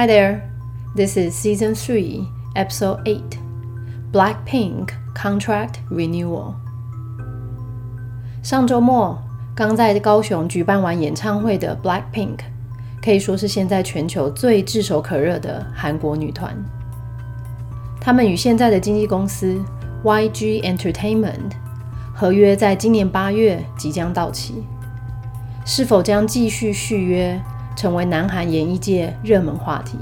Hi there, this is season three, episode eight Blackpink Contract Renewal. 上周末刚在高雄举办完演唱会的 Blackpink，可以说是现在全球最炙手可热的韩国女团。他们与现在的经纪公司 YG Entertainment 合约在今年八月即将到期，是否将继续续约？成为南韩演艺界热门话题。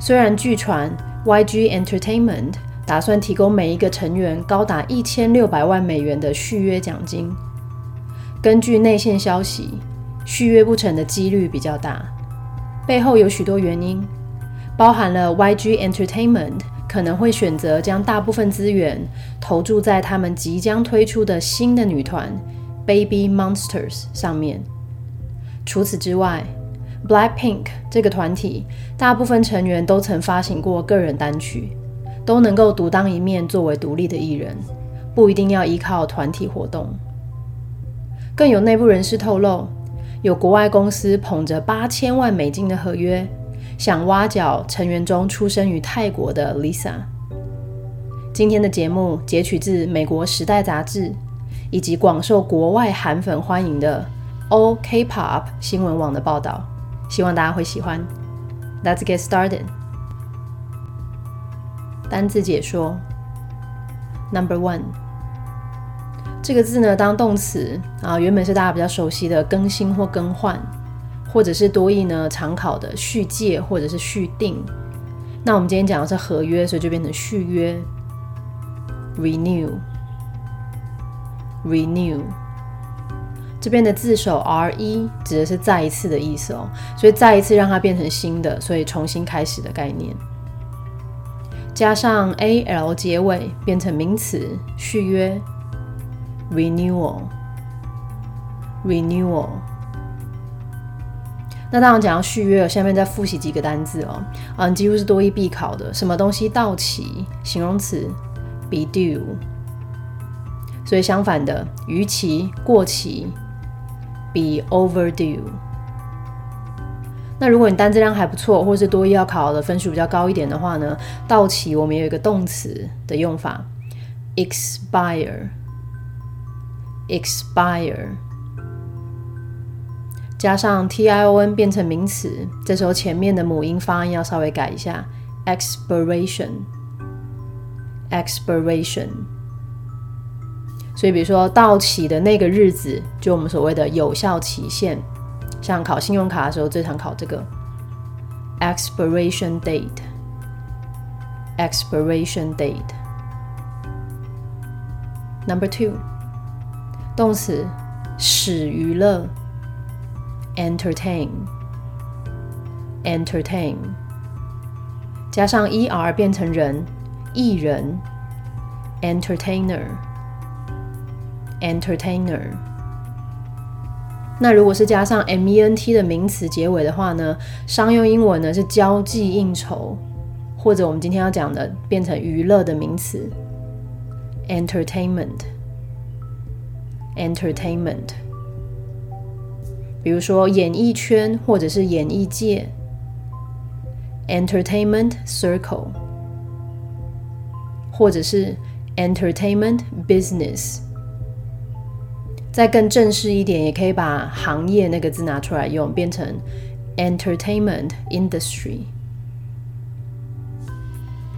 虽然据传 YG Entertainment 打算提供每一个成员高达一千六百万美元的续约奖金，根据内线消息，续约不成的几率比较大。背后有许多原因，包含了 YG Entertainment 可能会选择将大部分资源投注在他们即将推出的新的女团 Baby Monsters 上面。除此之外，Blackpink 这个团体大部分成员都曾发行过个人单曲，都能够独当一面作为独立的艺人，不一定要依靠团体活动。更有内部人士透露，有国外公司捧着八千万美金的合约，想挖角成员中出生于泰国的 Lisa。今天的节目截取自美国《时代》杂志，以及广受国外韩粉欢迎的。O K-pop 新闻网的报道，希望大家会喜欢。Let's get started。单字解说：Number one，这个字呢当动词啊，原本是大家比较熟悉的更新或更换，或者是多义呢常考的续借或者是续订。那我们今天讲的是合约，所以就变成续约。Renew，renew。这边的字首 R E 指的是再一次的意思哦，所以再一次让它变成新的，所以重新开始的概念。加上 A L 结尾变成名词，续约 Renewal，Renewal。那当然讲到续约，下面再复习几个单字哦，嗯，几乎是多一必考的，什么东西到期，形容词 be due，所以相反的逾期、过期。Be overdue。那如果你单词量还不错，或是多一要考的分数比较高一点的话呢，到期我们有一个动词的用法，expire，expire，加上 t i o n 变成名词，这时候前面的母音发音要稍微改一下，expiration，expiration。所以，比如说到期的那个日子，就我们所谓的有效期限。像考信用卡的时候，最常考这个 expiration date。expiration date。Number two，动词使娱乐，entertain，entertain，加上 er 变成人，艺人，entertainer。Entertainer，那如果是加上 ment 的名词结尾的话呢？商用英文呢是交际应酬，或者我们今天要讲的变成娱乐的名词，entertainment，entertainment。比如说演艺圈或者是演艺界，entertainment circle，或者是 entertainment business。再更正式一点，也可以把行业那个字拿出来用，变成 entertainment industry。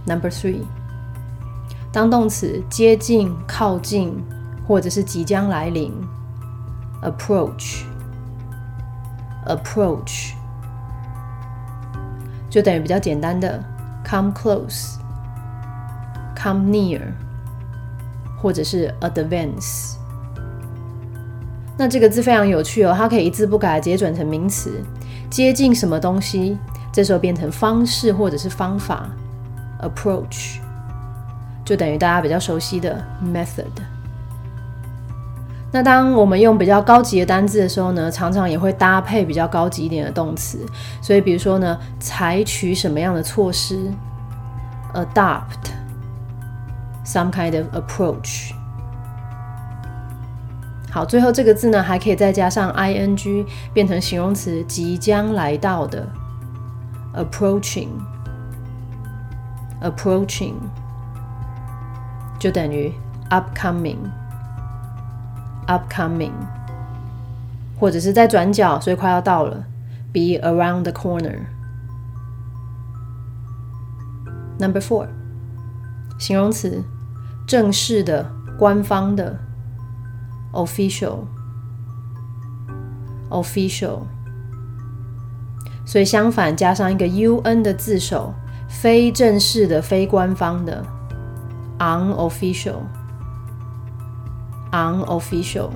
Number three，当动词接近、靠近，或者是即将来临，approach，approach，就等于比较简单的 come close，come near，或者是 advance。那这个字非常有趣哦，它可以一字不改直接转成名词，接近什么东西，这时候变成方式或者是方法，approach，就等于大家比较熟悉的 method。那当我们用比较高级的单字的时候呢，常常也会搭配比较高级一点的动词，所以比如说呢，采取什么样的措施，adopt some kind of approach。好，最后这个字呢，还可以再加上 ing，变成形容词，即将来到的 approaching，approaching 就等于 upcoming，upcoming，或者是在转角，所以快要到了，be around the corner。Number four，形容词，正式的、官方的，official，official。所以相反，加上一个 un 的字首，非正式的、非官方的，unofficial，unofficial。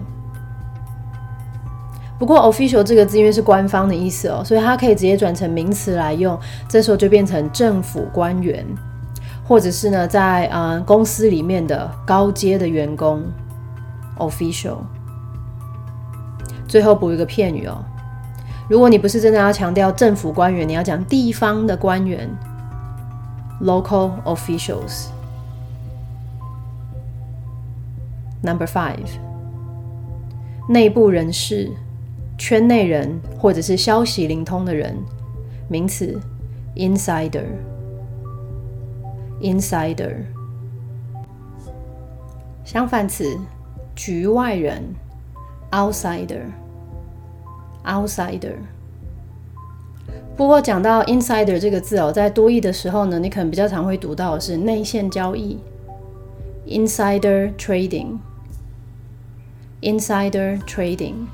不过 official 这个字因为是官方的意思哦，所以它可以直接转成名词来用，这时候就变成政府官员，或者是呢在呃公司里面的高阶的员工，official。最后补一个片语哦。如果你不是真的要强调政府官员，你要讲地方的官员，local officials。Number five，内部人士、圈内人或者是消息灵通的人，名词，insider，insider。相反词，局外人，outsider。outsider。不过讲到 insider 这个字哦，在多义的时候呢，你可能比较常会读到的是内线交易 （insider trading）。insider trading。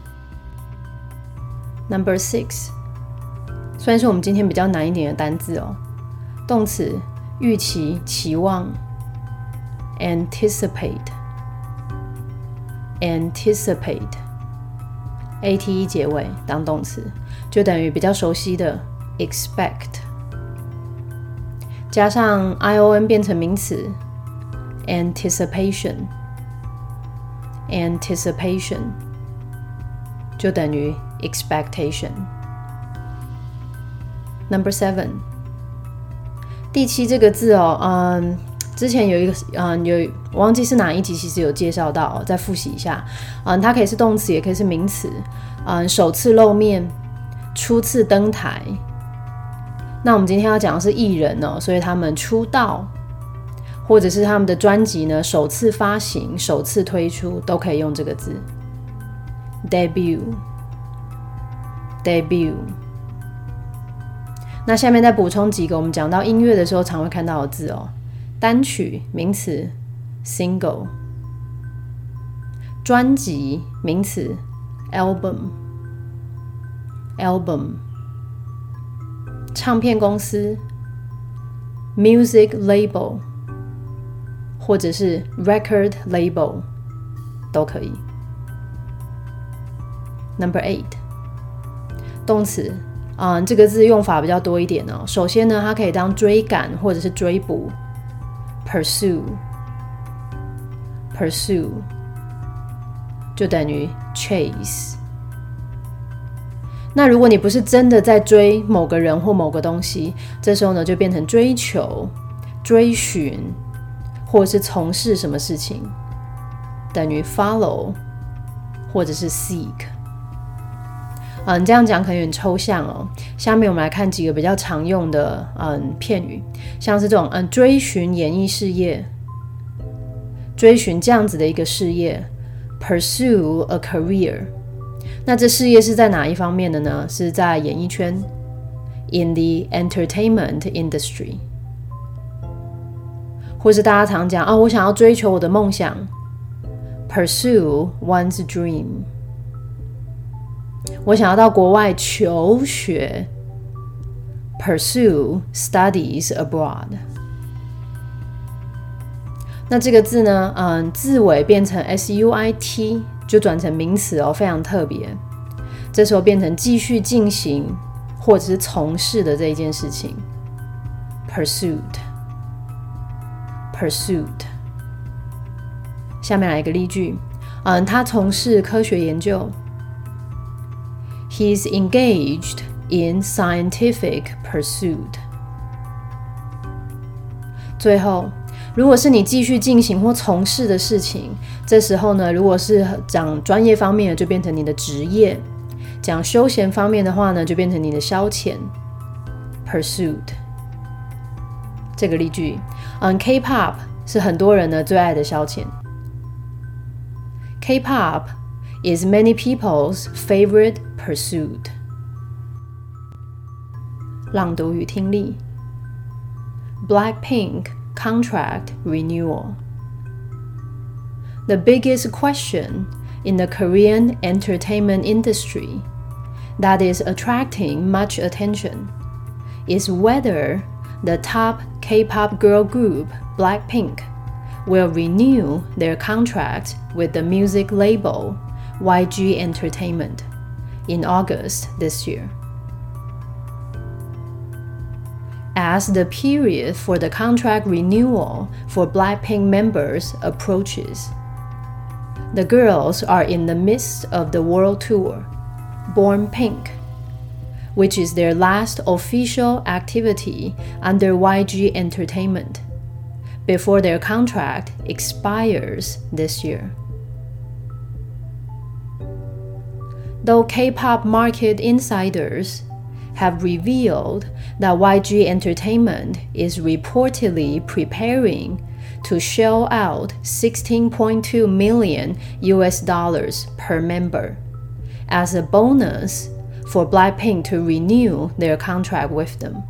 Number six，虽然是我们今天比较难一点的单字哦，动词预期、期望，anticipate。Anticipate，a t e 结尾当动词，就等于比较熟悉的 expect，加上 i o n 变成名词 anticipation，anticipation 就等于 expectation。Number seven，第七这个字哦，嗯。之前有一个，嗯，有忘记是哪一集，其实有介绍到，再复习一下，嗯，它可以是动词，也可以是名词，嗯，首次露面，初次登台。那我们今天要讲的是艺人哦，所以他们出道，或者是他们的专辑呢，首次发行、首次推出，都可以用这个字，debut，debut。那下面再补充几个我们讲到音乐的时候常会看到的字哦。单曲名词，single；专辑名词，album；album；唱片公司，music label，或者是 record label 都可以。Number eight，动词，嗯，这个字用法比较多一点哦。首先呢，它可以当追赶或者是追捕。Pursue pursue 就等于 chase。那如果你不是真的在追某个人或某个东西，这时候呢就变成追求、追寻，或者是从事什么事情，等于 follow 或者是 seek。嗯，这样讲可能有点抽象哦。下面我们来看几个比较常用的嗯片语，像是这种嗯追寻演艺事业，追寻这样子的一个事业，pursue a career。那这事业是在哪一方面的呢？是在演艺圈，in the entertainment industry，或是大家常讲啊，我想要追求我的梦想，pursue one's dream。我想要到国外求学，pursue studies abroad。那这个字呢？嗯，字尾变成 s u i t 就转成名词哦，非常特别。这时候变成继续进行或者是从事的这一件事情，pursued，pursued。下面来一个例句，嗯，他从事科学研究。He's engaged in scientific pursuit。最后，如果是你继续进行或从事的事情，这时候呢，如果是讲专业方面的，就变成你的职业；讲休闲方面的话呢，就变成你的消遣 pursuit。这个例句，嗯，K-pop 是很多人呢最爱的消遣。K-pop is many people's favorite pursuit。朗读与听力：Blackpink contract renewal。The biggest question in the Korean entertainment industry that is attracting much attention is whether the top K pop girl group Blackpink will renew their contract with the music label YG Entertainment in August this year. As the period for the contract renewal for Blackpink members approaches, the girls are in the midst of the world tour, Born Pink which is their last official activity under YG Entertainment, before their contract expires this year. Though K pop market insiders have revealed that YG Entertainment is reportedly preparing to shell out 16.2 million US dollars per member as a bonus for Blackpink to renew their contract with them.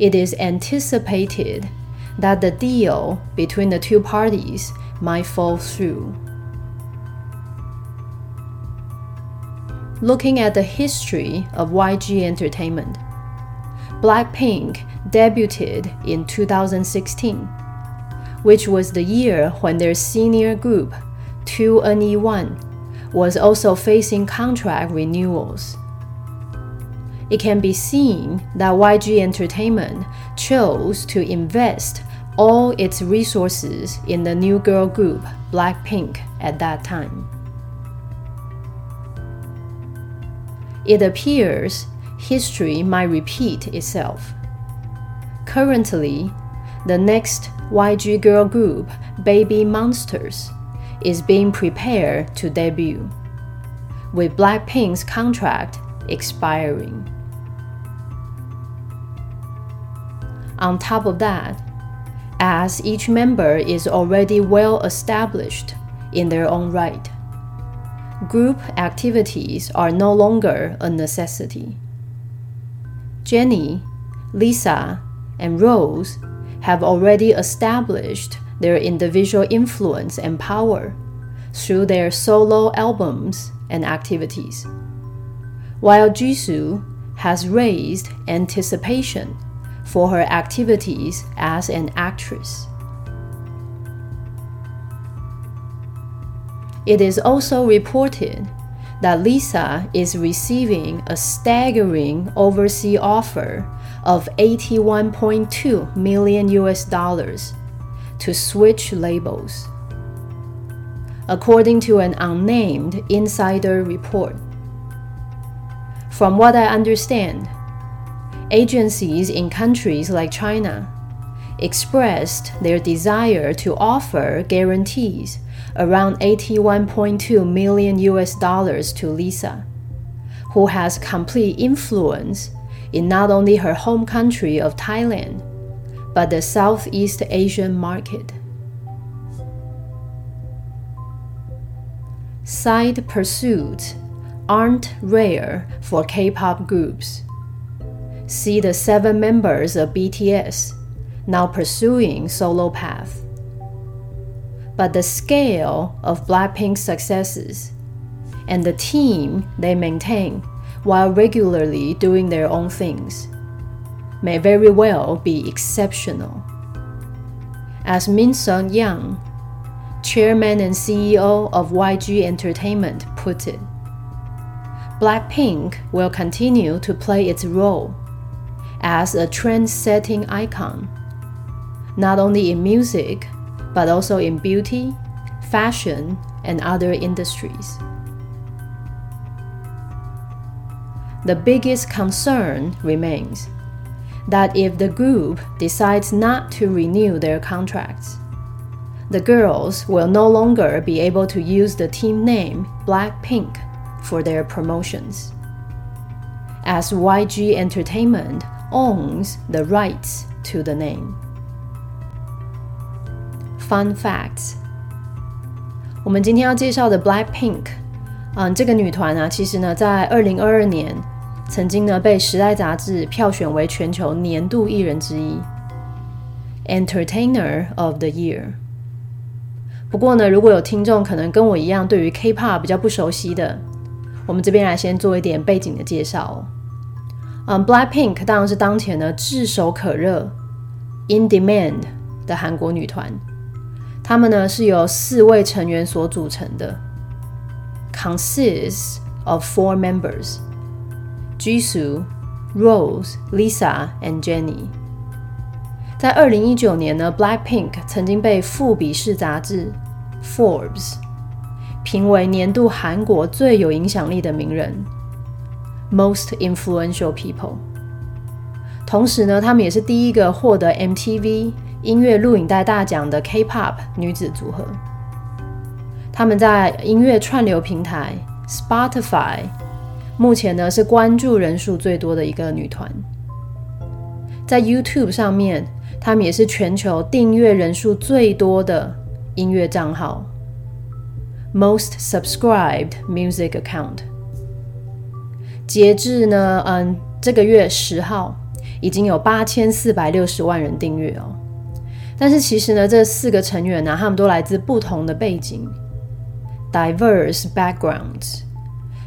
It is anticipated that the deal between the two parties might fall through. Looking at the history of YG Entertainment, Blackpink debuted in 2016, which was the year when their senior group, 2NE1, was also facing contract renewals. It can be seen that YG Entertainment chose to invest all its resources in the new girl group Blackpink at that time. It appears history might repeat itself. Currently, the next YG girl group, Baby Monsters, is being prepared to debut, with Blackpink's contract expiring. On top of that, as each member is already well established in their own right, group activities are no longer a necessity. Jenny, Lisa, and Rose have already established their individual influence and power through their solo albums and activities, while Jisoo has raised anticipation for her activities as an actress. It is also reported that Lisa is receiving a staggering overseas offer of 81.2 million US dollars to switch labels. According to an unnamed insider report, from what I understand, agencies in countries like China expressed their desire to offer guarantees around 81.2 million US dollars to Lisa, who has complete influence in not only her home country of Thailand, but the Southeast Asian market. Side pursuits aren't rare for K pop groups. See the seven members of BTS now pursuing solo path. But the scale of Blackpink's successes and the team they maintain while regularly doing their own things may very well be exceptional. As Min Sung Yang, chairman and CEO of YG Entertainment, put it, Blackpink will continue to play its role as a trend setting icon, not only in music, but also in beauty, fashion, and other industries. The biggest concern remains that if the group decides not to renew their contracts, the girls will no longer be able to use the team name Blackpink for their promotions. As YG Entertainment owns the rights to the name. Fun fact，我们今天要介绍的 Blackpink，嗯，这个女团啊，其实呢，在二零二二年曾经呢被《时代》杂志票选为全球年度艺人之一，Entertainer of the Year。不过呢，如果有听众可能跟我一样对于 K-pop 比较不熟悉的，我们这边来先做一点背景的介绍。嗯，Blackpink 当然是当前呢炙手可热、in demand 的韩国女团。他们呢是由四位成员所组成的，consists of four members: Jisoo, Rose, Lisa and Jennie。在二零一九年呢，Blackpink 曾经被富比士杂志 Forbes 评为年度韩国最有影响力的名人 （Most Influential People）。同时呢，他们也是第一个获得 MTV。音乐录影带大奖的 K-pop 女子组合，他们在音乐串流平台 Spotify 目前呢是关注人数最多的一个女团。在 YouTube 上面，他们也是全球订阅人数最多的音乐账号 Most Subscribed Music Account。截至呢，嗯，这个月十号，已经有八千四百六十万人订阅哦。但是其实呢，这四个成员呢，他们都来自不同的背景，diverse backgrounds，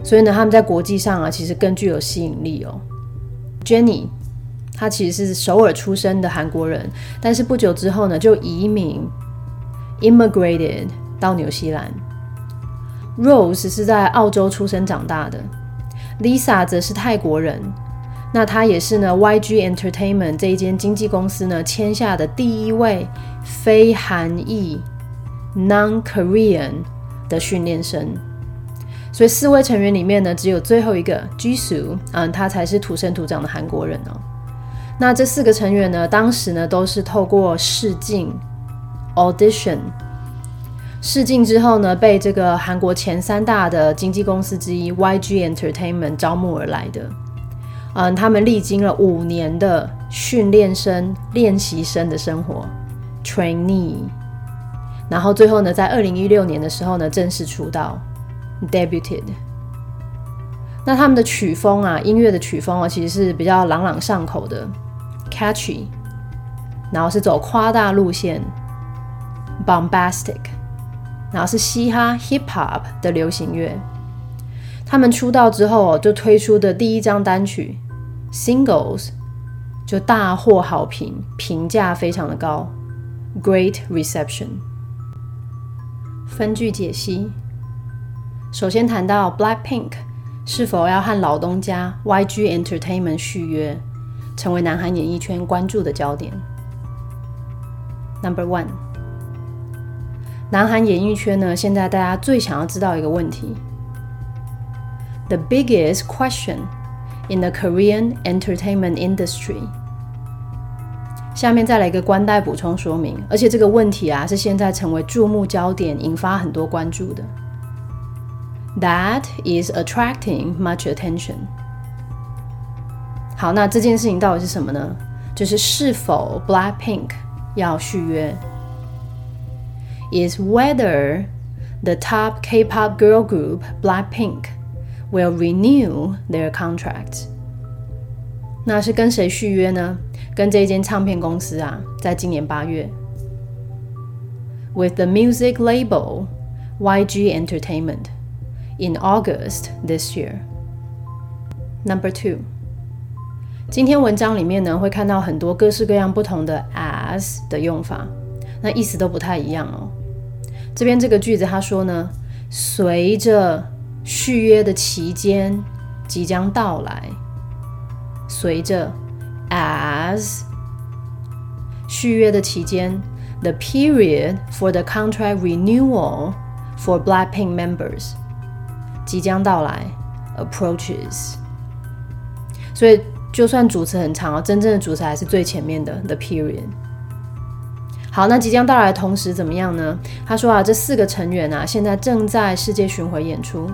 所以呢，他们在国际上啊，其实更具有吸引力哦。Jenny，她其实是首尔出生的韩国人，但是不久之后呢，就移民 immigrated 到纽西兰。Rose 是在澳洲出生长大的，Lisa 则是泰国人。那他也是呢，YG Entertainment 这一间经纪公司呢签下的第一位非韩裔 （non-Korean） 的训练生。所以四位成员里面呢，只有最后一个 Jisoo，嗯，他才是土生土长的韩国人哦。那这四个成员呢，当时呢都是透过试镜 （audition） 试镜之后呢，被这个韩国前三大的经纪公司之一 YG Entertainment 招募而来的。嗯，他们历经了五年的训练生、练习生的生活。（trainee），然后最后呢，在二零一六年的时候呢，正式出道。（debuted）。那他们的曲风啊，音乐的曲风啊，其实是比较朗朗上口的。（catchy），然后是走夸大路线。（bombastic），然后是嘻哈 （hip hop） 的流行乐。他们出道之后就推出的第一张单曲《Singles》就大获好评，评价非常的高，Great Reception。分句解析：首先谈到 Blackpink 是否要和老东家 YG Entertainment 续约，成为南韩演艺圈关注的焦点。Number one，南韩演艺圈呢，现在大家最想要知道一个问题。the biggest question in the Korean entertainment industry。下面再来一个关带补充说明，而且这个问题啊是现在成为注目焦点，引发很多关注的。That is attracting much attention。好，那这件事情到底是什么呢？就是是否 Blackpink 要续约？Is whether the top K-pop girl group Blackpink will renew their contract。那是跟谁续约呢？跟这间唱片公司啊，在今年八月，with the music label YG Entertainment in August this year. Number two，今天文章里面呢会看到很多各式各样不同的 as 的用法，那意思都不太一样哦。这边这个句子他说呢，随着续约的期间即将到来，随着 as 续约的期间，the period for the contract renewal for Blackpink members 即将到来 approaches。所以就算主词很长哦，真正的主词还是最前面的 the period。好，那即将到来的同时怎么样呢？他说啊，这四个成员啊，现在正在世界巡回演出。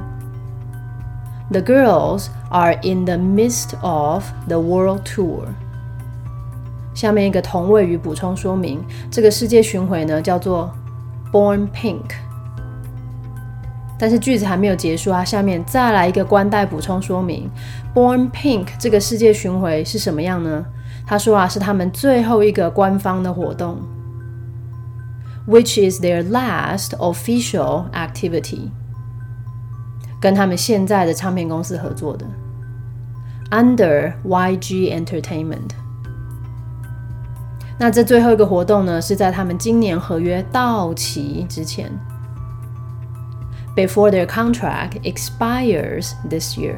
The girls are in the midst of the world tour. 下面一个同位语补充说明，这个世界巡回呢叫做 Born Pink。但是句子还没有结束啊，下面再来一个关带补充说明，Born Pink 这个世界巡回是什么样呢？他说啊，是他们最后一个官方的活动，which is their last official activity， 跟他们现在的唱片公司合作的，under YG Entertainment。那这最后一个活动呢，是在他们今年合约到期之前。before their contract expires this year。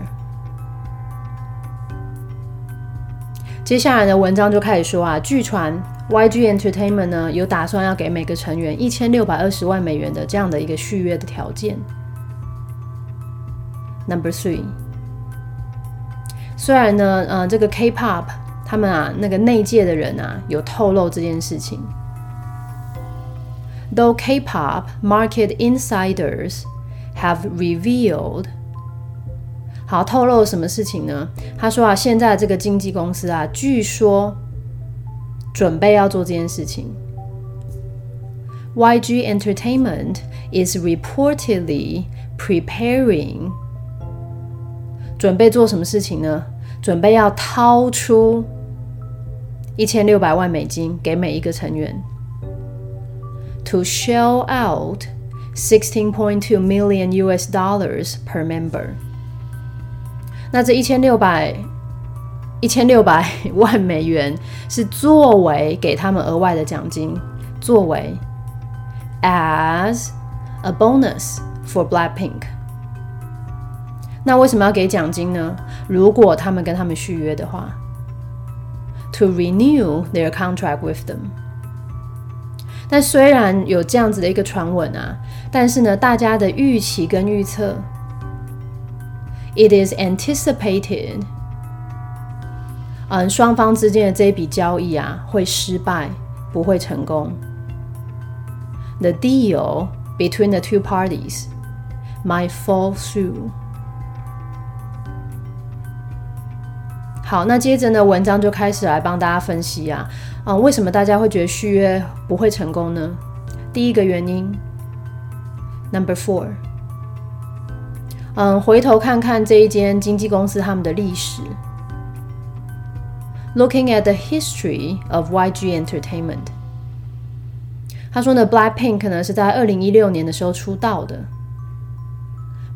接下来的文章就开始说啊，据传 YG Entertainment 呢有打算要给每个成员一千六百二十万美元的这样的一个续约的条件。Number three，虽然呢，呃，这个 K-pop 他们啊那个内界的人啊有透露这件事情，though K-pop market insiders Have revealed，好透露什么事情呢？他说啊，现在这个经纪公司啊，据说准备要做这件事情。YG Entertainment is reportedly preparing， 准备做什么事情呢？准备要掏出一千六百万美金给每一个成员，to shell out。16.2 million US dollars per member。那这一千六百一千六百万美元是作为给他们额外的奖金，作为 as a bonus for Blackpink。那为什么要给奖金呢？如果他们跟他们续约的话，to renew their contract with them。但虽然有这样子的一个传闻啊，但是呢，大家的预期跟预测，it is anticipated，嗯，双方之间的这一笔交易啊会失败，不会成功。The deal between the two parties might fall through。 好，那接着呢，文章就开始来帮大家分析啊。啊，为什么大家会觉得续约不会成功呢？第一个原因，Number Four，嗯，回头看看这一间经纪公司他们的历史，Looking at the history of YG Entertainment，他说呢，Blackpink 呢是在二零一六年的时候出道的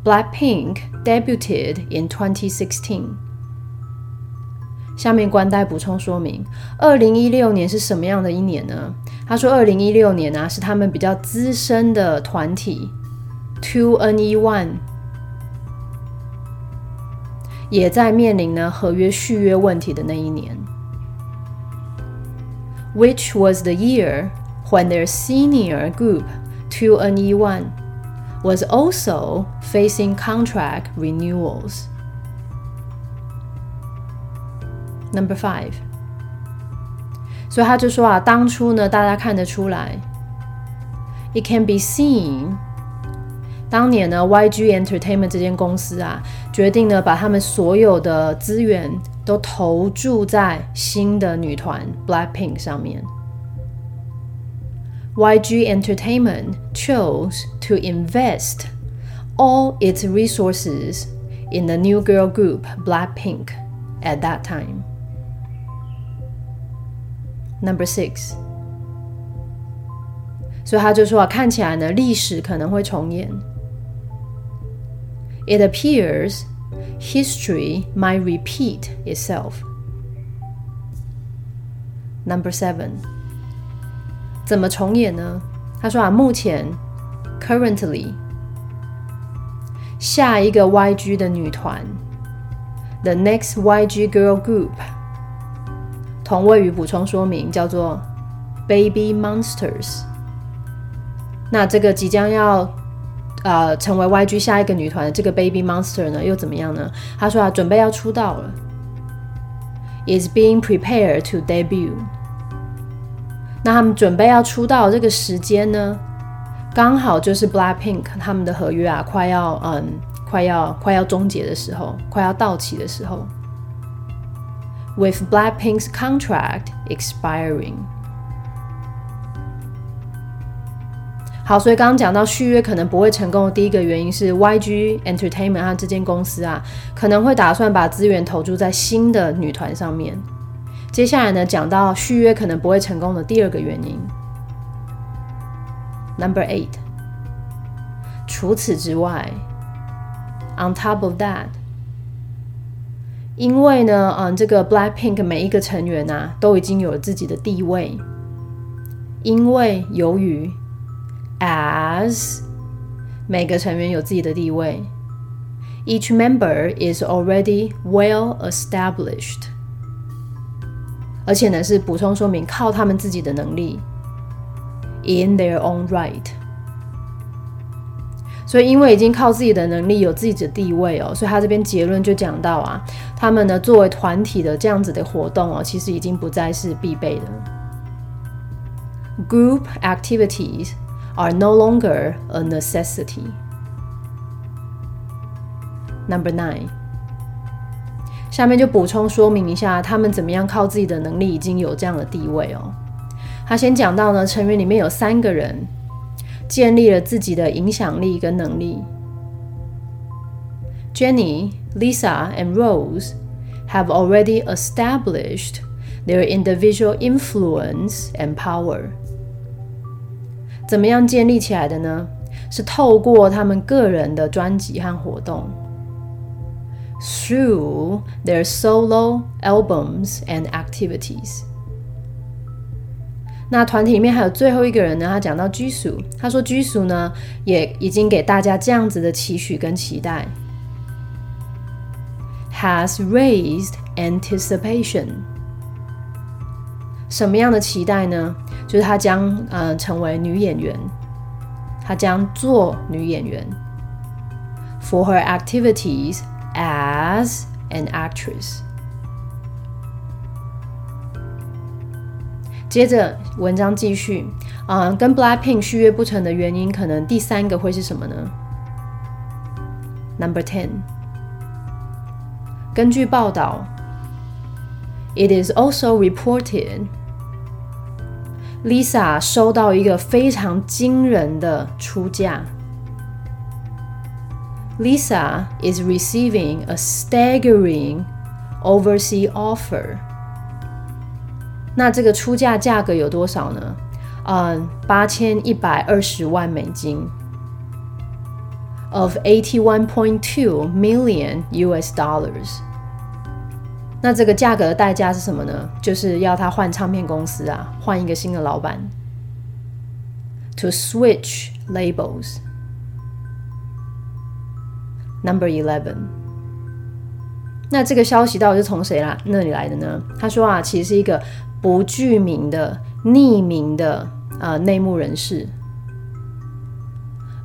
，Blackpink debuted in 2016。下面关带补充说明：二零一六年是什么样的一年呢？他说，二零一六年啊，是他们比较资深的团体 Two N E One 也在面临呢合约续约问题的那一年，Which was the year when their senior group Two N E One was also facing contract renewals. Number five，所以他就说啊，当初呢，大家看得出来，It can be seen，当年呢，YG Entertainment 这间公司啊，决定呢，把他们所有的资源都投注在新的女团 Blackpink 上面。YG Entertainment chose to invest all its resources in the new girl group Blackpink at that time. Number six，所以他就说啊，看起来呢，历史可能会重演。It appears history might repeat itself. Number seven，怎么重演呢？他说啊，目前 currently 下一个 YG 的女团，the next YG girl group。 同位语补充说明叫做 Baby Monsters。那这个即将要呃成为 YG 下一个女团的这个 Baby Monster 呢，又怎么样呢？他说啊，准备要出道了，is being prepared to debut。那他们准备要出道这个时间呢，刚好就是 Blackpink 他们的合约啊，快要嗯快要快要终结的时候，快要到期的时候。With Blackpink's contract expiring. 好，所以刚刚讲到续约可能不会成功的第一个原因是 YG Entertainment 和这间公司啊，可能会打算把资源投注在新的女团上面。接下来呢，讲到续约可能不会成功的第二个原因，Number eight。除此之外，On top of that，因为呢，嗯，这个 Blackpink 每一个成员啊，都已经有了自己的地位，因为由于 as 每个成员有自己的地位，each member is already well established。而且呢，是补充说明靠他们自己的能力，in their own right。所以因为已经靠自己的能力有自己的地位哦，所以他这边结论就讲到啊，他们呢作为团体的这样子的活动哦，其实已经不再是必备的。Group activities are no longer a necessity. Number nine，下面就补充说明一下，他们怎么样靠自己的能力已经有这样的地位哦。他先讲到呢，成员里面有三个人建立了自己的影响力跟能力。Jenny, Lisa, and Rose have already established their individual influence and power. 怎么样建立起来的呢？是透过他们个人的专辑和活动，through their solo albums and activities。 那团体里面还有最后一个人呢，他讲到居属，他说居属呢也已经给大家这样子的期许跟期待，has raised anticipation。什么样的期待呢？就是她将呃成为女演员，她将做女演员。For her activities as an actress。接着文章继续，啊，跟 Blackpink 续约不成的原因，可能第三个会是什么呢？Number ten。根据报道，It is also reported。Lisa 收到一个非常惊人的出价。Lisa is receiving a staggering overseas offer。 那这个出价价格有多少呢？嗯，八千一百二十万美金，of eighty one point two million US dollars。那这个价格的代价是什么呢？就是要他换唱片公司啊，换一个新的老板。To switch labels. Number eleven. 那这个消息到底是从谁啦那里来的呢？他说啊，其实是一个不具名的匿名的呃内幕人士。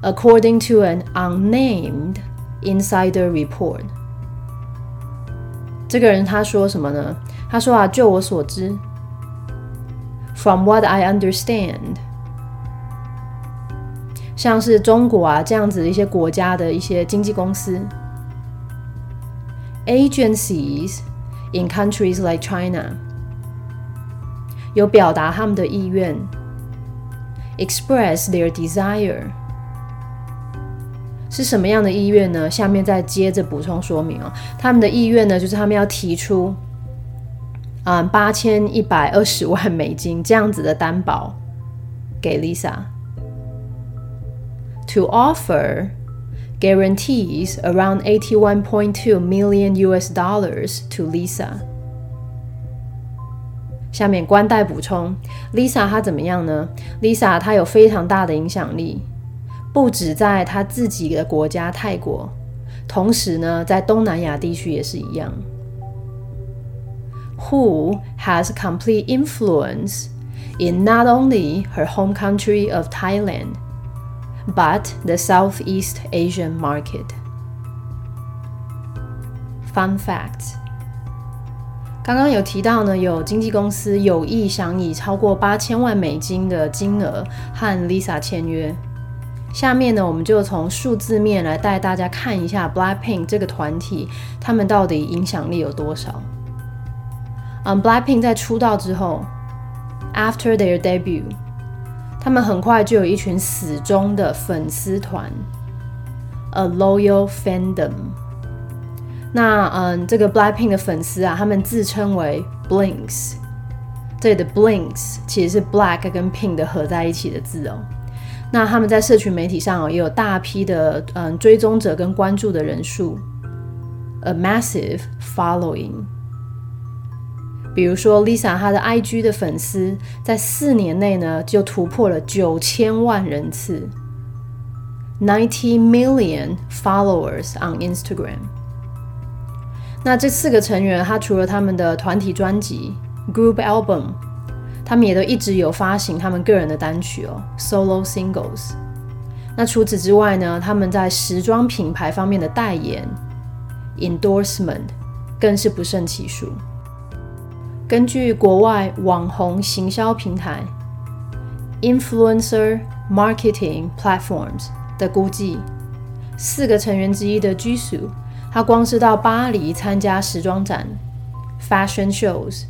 According to an unnamed insider report. 这个人他说什么呢？他说啊，就我所知，From what I understand，像是中国啊这样子的一些国家的一些经纪公司，agencies in countries like China，有表达他们的意愿，express their desire。是什么样的意愿呢？下面再接着补充说明哦。他们的意愿呢，就是他们要提出，啊，八千一百二十万美金这样子的担保给 Lisa，to offer guarantees around eighty one point two million US dollars to Lisa。下面官带补充，Lisa 她怎么样呢？Lisa 她有非常大的影响力。不止在她自己的国家泰国，同时呢，在东南亚地区也是一样。Who has complete influence in not only her home country of Thailand, but the Southeast Asian market? Fun fact：刚刚有提到呢，有经纪公司有意想以超过八千万美金的金额和 Lisa 签约。下面呢，我们就从数字面来带大家看一下 Blackpink 这个团体，他们到底影响力有多少？嗯，Blackpink 在出道之后，After their debut，他们很快就有一群死忠的粉丝团，A loyal fandom。那嗯，这个 Blackpink 的粉丝啊，他们自称为 Blinks。这里的 Blinks 其实是 Black 跟 Pink 的合在一起的字哦。那他们在社群媒体上，也有大批的嗯追踪者跟关注的人数，a massive following。比如说 Lisa 她的 IG 的粉丝在四年内呢就突破了九千万人次，ninety million followers on Instagram。那这四个成员，他除了他们的团体专辑 group album。他们也都一直有发行他们个人的单曲哦，solo singles。那除此之外呢，他们在时装品牌方面的代言 endorsement 更是不胜其数。根据国外网红行销平台 influencer marketing platforms 的估计，四个成员之一的 Jisoo，他光是到巴黎参加时装展 fashion shows。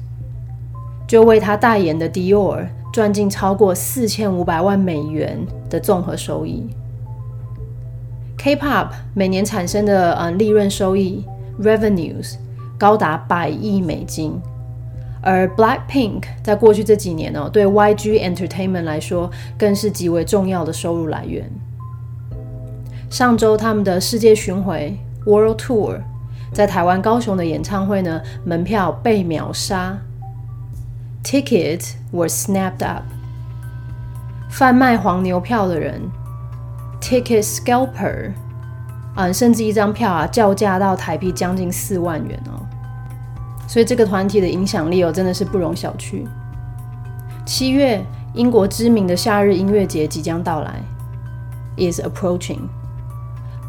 就为他代言的 Dior 赚进超过四千五百万美元的综合收益。K-pop 每年产生的呃利润收益 revenues 高达百亿美金，而 Blackpink 在过去这几年呢，对 YG Entertainment 来说更是极为重要的收入来源。上周他们的世界巡回 World Tour 在台湾高雄的演唱会呢，门票被秒杀。Tickets were snapped up。贩卖黄牛票的人，ticket scalper，啊，甚至一张票啊，叫价到台币将近四万元哦。所以这个团体的影响力哦，真的是不容小觑。七月，英国知名的夏日音乐节即将到来，is approaching。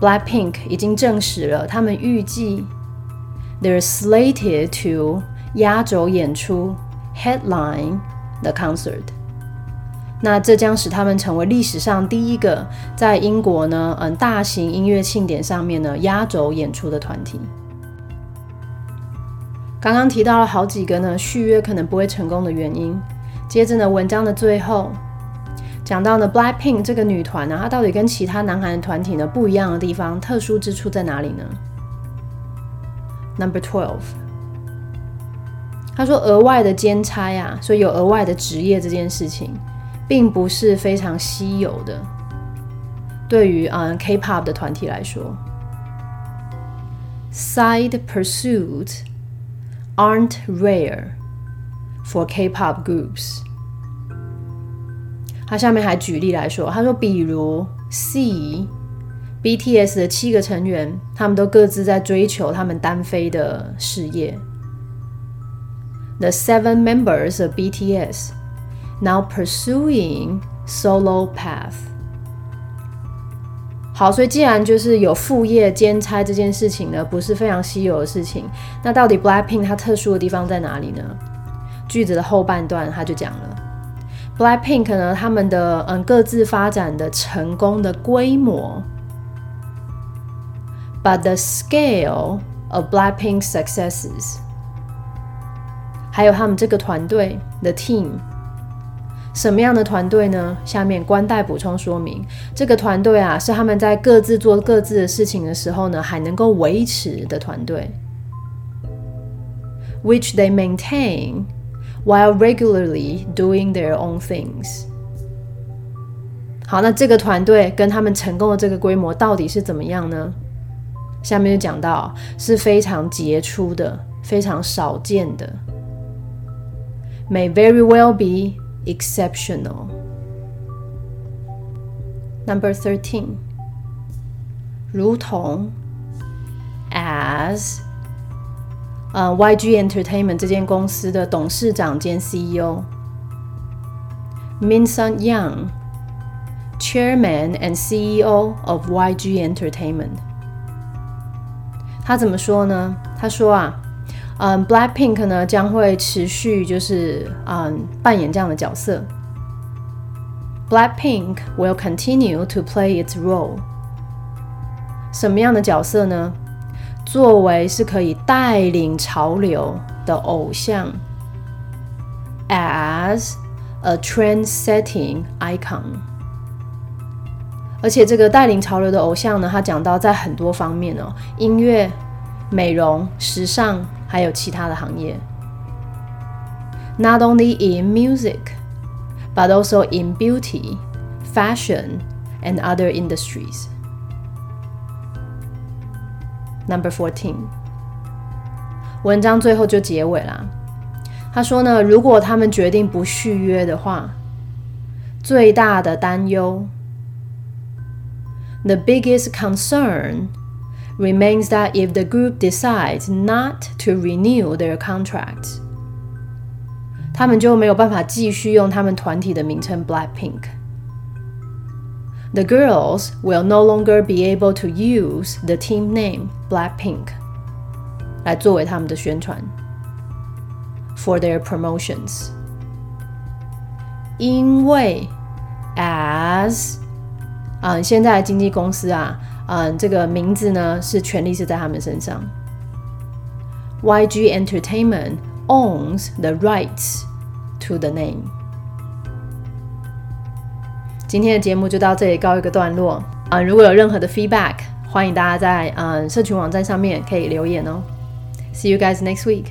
Blackpink 已经证实了，他们预计 they're slated to 压轴演出。Headline the concert，那这将使他们成为历史上第一个在英国呢，嗯，大型音乐庆典上面呢压轴演出的团体。刚刚提到了好几个呢续约可能不会成功的原因。接着呢，文章的最后讲到呢，Blackpink 这个女团呢，它到底跟其他男韩的团体呢不一样的地方，特殊之处在哪里呢？Number twelve。他说：“额外的兼差啊，所以有额外的职业这件事情，并不是非常稀有的。对于嗯 K-pop 的团体来说，side pursuits aren't rare for K-pop groups。”他下面还举例来说，他说：“比如 C BTS 的七个成员，他们都各自在追求他们单飞的事业。” the seven members of BTS now pursuing solo path。好，所以既然就是有副业兼差这件事情呢，不是非常稀有的事情，那到底 Blackpink 它特殊的地方在哪里呢？句子的后半段他就讲了，Blackpink 呢，他们的嗯各自发展的成功的规模，but the scale of Blackpink successes。还有他们这个团队 the team，什么样的团队呢？下面官代补充说明，这个团队啊，是他们在各自做各自的事情的时候呢，还能够维持的团队，which they maintain while regularly doing their own things。好，那这个团队跟他们成功的这个规模到底是怎么样呢？下面就讲到是非常杰出的，非常少见的。may very well be exceptional. Number thirteen，如同 as， 呃，YG Entertainment 这间公司的董事长兼 CEO Min Sun Young。Chairman and CEO of YG Entertainment，他怎么说呢？他说啊，嗯，Blackpink 呢将会持续就是嗯扮演这样的角色。Blackpink will continue to play its role。什么样的角色呢？作为是可以带领潮流的偶像 as a trend-setting icon。而且这个带领潮流的偶像呢，他讲到在很多方面哦，音乐、美容、时尚，还有其他的行业。Not only in music, but also in beauty, fashion, and other industries. Number fourteen，文章最后就结尾啦。他说呢，如果他们决定不续约的话，最大的担忧，the biggest concern remains that if the group decides not to renew their contracts，他们就没有办法继续用他们团体的名称 Blackpink。 the girls will no longer be able to use the team name Blackpink 来作为他们的宣传 for their promotions，因为 as 嗯，现在经纪公司啊，嗯，这个名字呢是权利是在他们身上。YG Entertainment owns the rights to the name。 今天的节目就到这里告一个段落啊！如果有任何的 feedback，欢迎大家在嗯社群网站上面可以留言哦。See you guys next week.